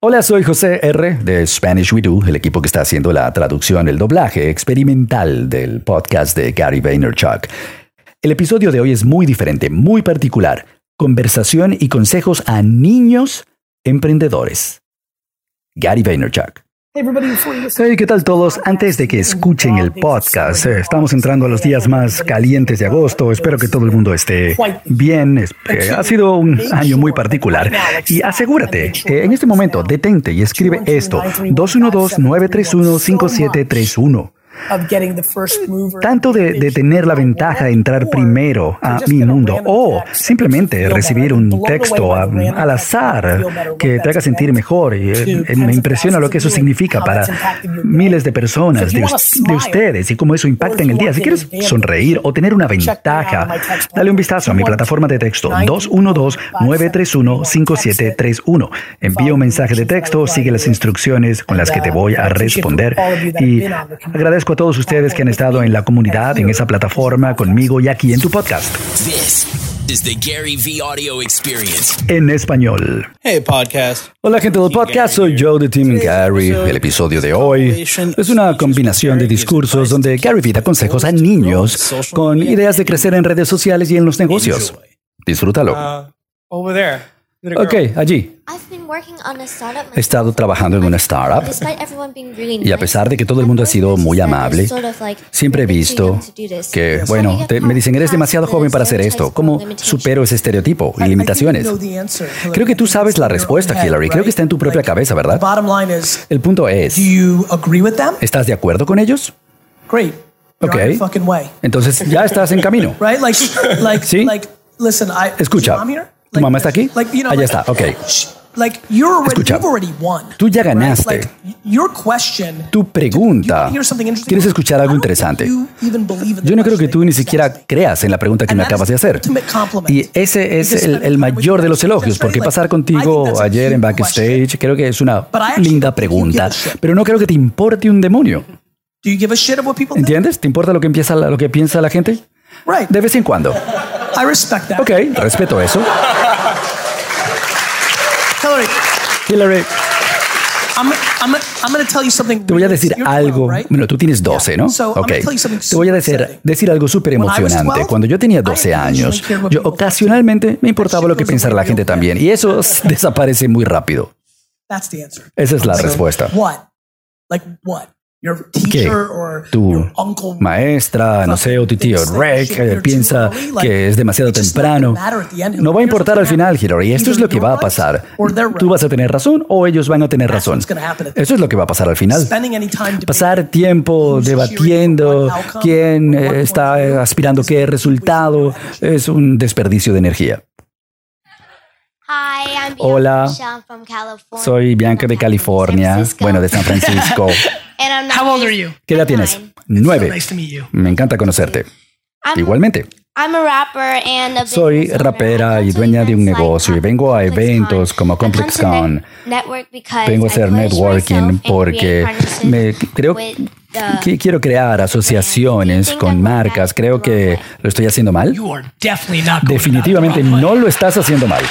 Hola, soy José R. de Spanish We Do, el equipo que está haciendo la traducción, el doblaje experimental del podcast de Gary Vaynerchuk. El episodio de hoy es muy diferente, muy particular. Conversación y consejos a niños emprendedores. Gary Vaynerchuk. Hey, ¿qué tal todos? Antes de que escuchen el podcast, eh, estamos entrando a los días más calientes de agosto. Espero que todo el mundo esté bien. Ha sido un año muy particular. Y asegúrate, en este momento, detente y escribe esto: 212-931-5731. Tanto de, tener la ventaja de entrar primero a mi mundo o simplemente recibir un texto al azar que te haga sentir mejor. Y, eh, me impresiona lo que eso significa para miles de personas, de, ustedes y cómo eso impacta en el día. Si quieres sonreír o tener una ventaja, dale un vistazo a mi plataforma de texto 212-931-5731. Envía un mensaje de texto, sigue las instrucciones con las que te voy a responder y agradezco a todos ustedes que han estado en la comunidad, en esa plataforma, conmigo y aquí en tu podcast. Gary V Audio Experience. En español. Hey, podcast. Hola, gente del podcast. Soy Joe de Team Gary. El episodio de hoy es una combinación de discursos donde Gary V da consejos a niños con ideas de crecer en redes sociales y en los negocios. Disfrútalo. Uh, over there. Ok, allí. He estado trabajando en una startup y a pesar de que todo el mundo ha sido muy amable, siempre he visto que, bueno, me dicen, eres demasiado joven para hacer esto. ¿Cómo supero ese estereotipo y limitaciones? Creo que tú sabes la respuesta, Hillary. Creo que está en tu propia cabeza, ¿verdad? El punto es, ¿estás de acuerdo con ellos? Ok. Entonces ya estás en camino. ¿Sí? Escucha. ¿Tu mamá está aquí? Allá está, ok. Escucha, tú ya ganaste. Tu pregunta. ¿Quieres escuchar algo interesante? Yo no creo que tú ni siquiera creas en la pregunta que me acabas de hacer. Y ese es el, el mayor de los elogios, porque pasar contigo ayer en backstage creo que es una linda pregunta, pero no creo que te importe un demonio. ¿Entiendes? ¿Te importa lo que, empieza, lo que piensa la gente? De vez en cuando. Ok, respeto eso. Hillary. Te voy a decir algo. Bueno, tú tienes 12, ¿no? Ok. Te voy a decir, decir algo súper emocionante. Cuando yo tenía 12 años, yo ocasionalmente me importaba lo que pensara la gente también. Y eso desaparece muy rápido. Esa es la respuesta. ¿Qué? tu maestra, no sé, o tu tío Rick eh, piensa que es demasiado temprano. No va a importar al final, Hillary. Esto es lo que va a pasar. Tú vas a tener razón o ellos van a tener razón. Eso es lo que va a pasar al final. Pasar tiempo debatiendo quién eh, está aspirando qué resultado es un desperdicio de energía. Hola, soy Bianca de California, bueno, de San Francisco. ¿Qué edad tienes? Nueve. Me encanta conocerte. Igualmente. Soy rapera y dueña de un negocio y vengo a eventos como ComplexCon. Vengo a hacer networking porque me creo que quiero crear asociaciones con marcas. Creo que lo estoy haciendo mal. Definitivamente no lo estás haciendo mal.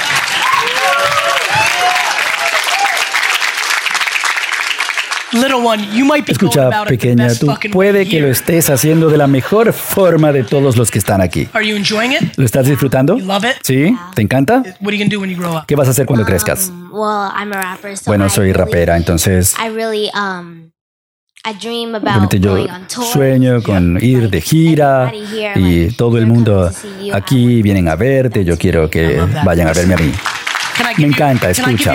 Escucha, pequeña, tú puede que lo estés haciendo de la mejor forma de todos los que están aquí. ¿Lo estás disfrutando? ¿Sí? ¿Te encanta? ¿Qué vas a hacer cuando crezcas? Um, bueno, soy rapera, entonces... Um, Realmente yo sueño con ir de gira y todo el mundo aquí vienen a verte. Yo quiero que vayan a verme a mí. Me encanta, escucha.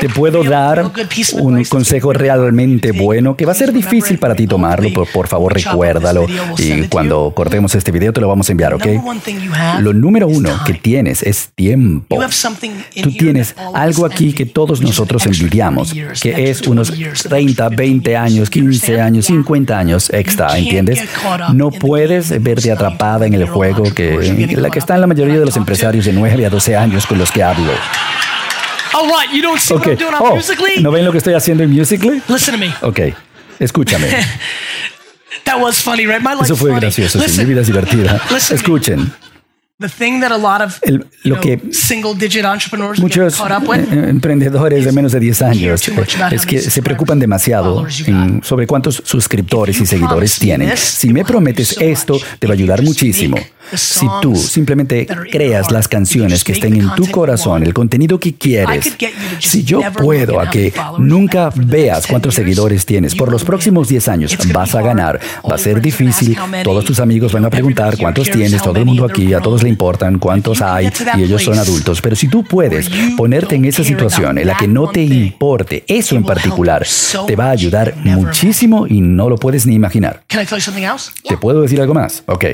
Te puedo dar un consejo realmente bueno que va a ser difícil para ti tomarlo, pero por favor recuérdalo. Y cuando cortemos este video te lo vamos a enviar, ¿ok? Lo número uno que tienes es tiempo. Tú tienes algo aquí que todos nosotros envidiamos, que es unos 30, 20 años, 15 años, 50 años extra, ¿entiendes? No puedes verte atrapada en el juego que, la que está en la mayoría de los empresarios de 9 a 12 años con los que hablo. Oh, what? You don't see okay. what I'm doing on oh, Musically? ¿No ven lo que estoy haciendo en Musically? Listen to me. Ok, escúchame. That was funny, right? My Eso fue gracioso, sí, mi vida es divertida. Escuchen. lo que muchos emprendedores de menos de 10 años es que se preocupan demasiado sobre cuántos suscriptores y seguidores tienen. Si me prometes esto, te va a ayudar muchísimo. Si tú simplemente creas las canciones que estén en tu corazón, el contenido que quieres, si yo puedo a que nunca veas cuántos seguidores tienes por los próximos 10 años, vas a ganar. Va a ser difícil. Todos tus amigos van a preguntar cuántos tienes, todo el mundo aquí, a todos le importan cuántos hay y ellos son adultos. Pero si tú puedes ponerte en esa situación en la que no te importe eso en particular, te va a ayudar muchísimo y no lo puedes ni imaginar. ¿Te puedo decir algo más? Ok.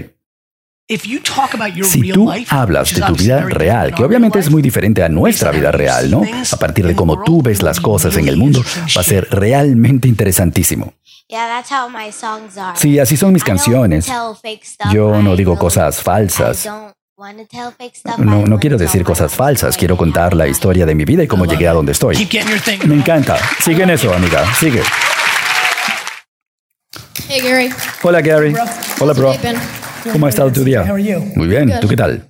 Si tú hablas de tu vida real, que obviamente es muy diferente a nuestra vida real, ¿no? A partir de cómo tú ves las cosas en el mundo, va a ser realmente interesantísimo. Sí, así son mis canciones. Yo no digo cosas falsas. No, no quiero decir cosas falsas, quiero contar la historia de mi vida y cómo llegué a donde estoy. Me encanta. Sigue en eso, amiga. Sigue. Hola, Gary. Hola, bro. ¿Cómo ha estado tu día? Muy bien, ¿tú qué tal?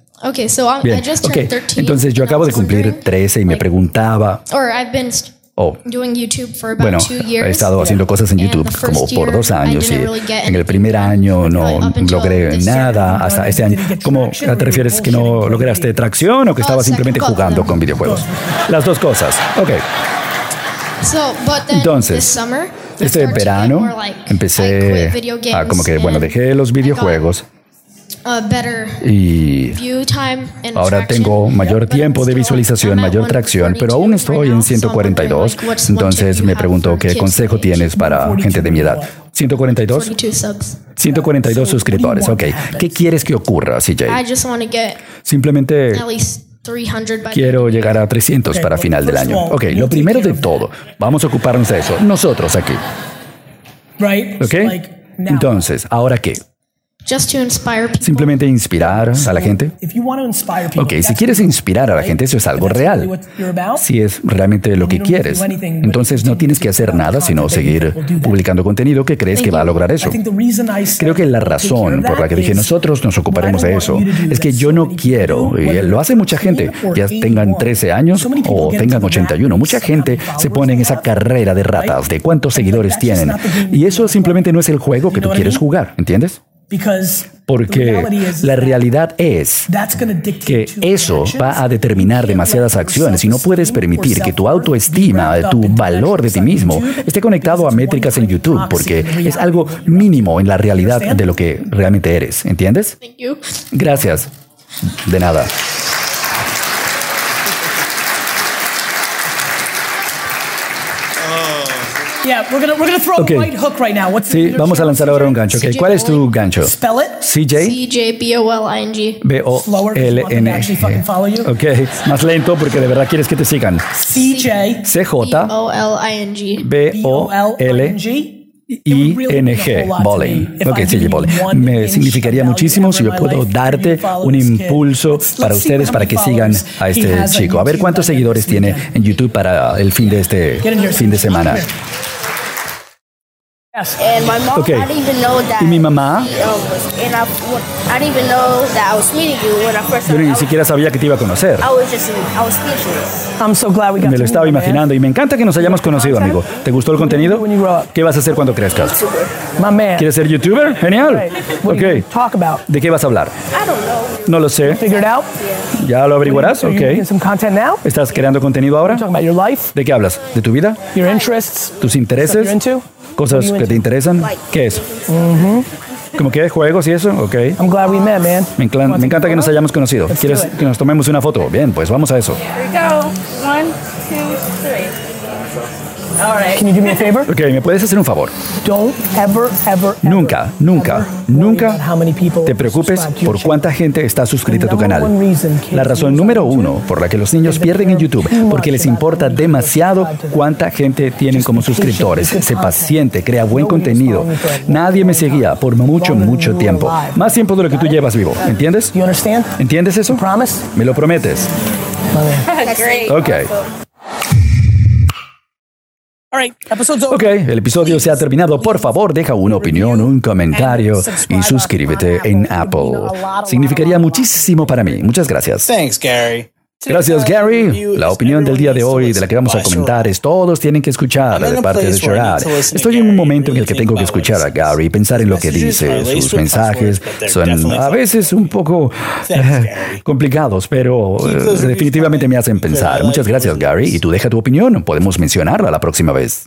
Bien. Okay. Entonces yo acabo de cumplir 13 y me preguntaba... Oh, bueno, he estado haciendo cosas en YouTube como por dos años y en el primer año no logré nada hasta este año. ¿Cómo te refieres que no lograste tracción o que estabas simplemente jugando con videojuegos? Las dos cosas. Ok. Entonces, este verano empecé a como que, bueno, dejé los videojuegos y ahora tengo mayor tiempo de visualización, mayor tracción, pero aún estoy en 142. Entonces me pregunto qué consejo tienes para gente de mi edad. 142. 142 suscriptores. Ok. ¿Qué quieres que ocurra, CJ? Simplemente Quiero llegar a 300 para final del año. Ok, lo primero de todo, vamos a ocuparnos de eso, nosotros aquí. ¿Ok? Entonces, ¿ahora qué? Simplemente inspirar a la gente. Ok, si quieres inspirar a la gente, eso es algo real. Si es realmente lo que quieres, entonces no tienes que hacer nada sino seguir publicando contenido que crees que va a lograr eso. Creo que la razón por la que dije nosotros nos ocuparemos de eso es que yo no quiero, y lo hace mucha gente, ya tengan 13 años o tengan 81, mucha gente se pone en esa carrera de ratas de cuántos seguidores tienen. Y eso simplemente no es el juego que tú quieres jugar, ¿entiendes? Porque la realidad es que eso va a determinar demasiadas acciones y no puedes permitir que tu autoestima, tu valor de ti mismo, esté conectado a métricas en YouTube, porque es algo mínimo en la realidad de lo que realmente eres. ¿Entiendes? Gracias. De nada. Sí, vamos a lanzar ahora un gancho. Okay. ¿Cuál es tu gancho? CJ. CJ B O L I N G. B O L N G. Ok, más lento porque de verdad quieres que te sigan. CJ. C J. B O L I N G. B O L ING, bowling. Ok, CJ Bowling. Me significaría muchísimo si yo puedo darte un impulso para ustedes para que sigan a este chico. A ver cuántos seguidores tiene en YouTube para el fin de este fin de semana. Okay. Y mi mamá. Yo ni siquiera sabía que te iba a conocer. Me lo estaba imaginando y me encanta que nos hayamos conocido, amigo. ¿Te gustó el contenido? ¿Qué vas a hacer cuando crezcas? ¿Quieres ser youtuber? Genial. Okay. ¿De qué vas a hablar? No lo sé. ¿Ya lo averiguarás? Ok. ¿Estás creando contenido ahora? ¿De qué hablas? ¿De tu vida? ¿Tus intereses? cosas que te interesan. ¿Qué es? ¿Como que juegos y eso? Ok. Me, me encanta que nos hayamos conocido. ¿Quieres que nos tomemos una foto? Bien, pues vamos a eso. Can you do me a favor? Ok, ¿me puedes hacer un favor? Don't ever, ever, nunca, nunca, nunca te preocupes por cuánta gente está suscrita a tu canal. La razón número uno por la que los niños pierden en YouTube, porque les importa demasiado cuánta gente tienen como suscriptores. Sé paciente, crea buen contenido. Nadie me seguía por mucho, mucho tiempo. Más tiempo de lo que tú llevas vivo. ¿Entiendes? ¿Entiendes eso? ¿Me lo prometes? Ok. Ok, el episodio se ha terminado. Por favor, deja una opinión, un comentario y suscríbete en Apple. Significaría muchísimo para mí. Muchas gracias. Gracias, Gary. La opinión del día de hoy, de la que vamos a comentar, es todos tienen que escuchar de parte de Sherrod. Estoy en un momento en el que tengo que escuchar a Gary, pensar en lo que dice. Sus mensajes son a veces un poco eh, complicados, pero eh, definitivamente me hacen pensar. Muchas gracias, Gary. Y tú deja tu opinión. Podemos mencionarla la próxima vez.